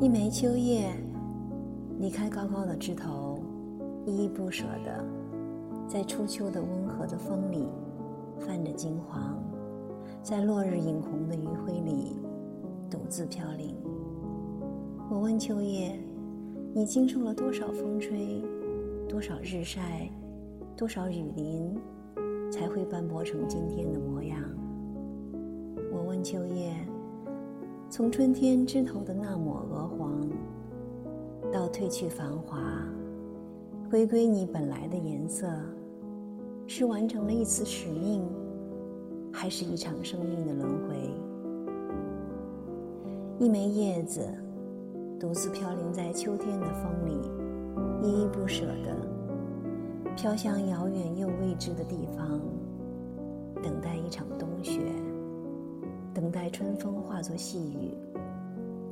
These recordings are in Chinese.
一枚秋叶离开高高的枝头，依依不舍的在初秋的温和的风里泛着金黄，在落日映红的余晖里独自飘零。我问秋叶：“你经受了多少风吹，多少日晒，多少雨淋，才会斑驳成今天的模样？”我问秋叶。从春天枝头的那抹鹅黄，到褪去繁华，回归你本来的颜色，是完成了一次使命，还是一场生命的轮回？一枚叶子，独自飘零在秋天的风里，依依不舍的飘向遥远又未知的地方，等待一场冬雪。待春风化作细雨，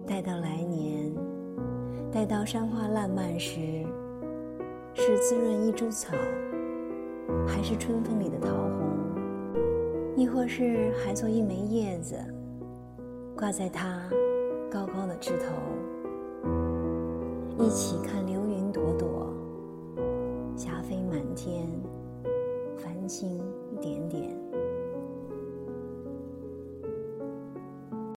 待到来年，待到山花烂漫时，是滋润一株草，还是春风里的桃红？亦或是还做一枚叶子，挂在它高高的枝头，一起看流云朵朵，霞飞满天，繁星点点。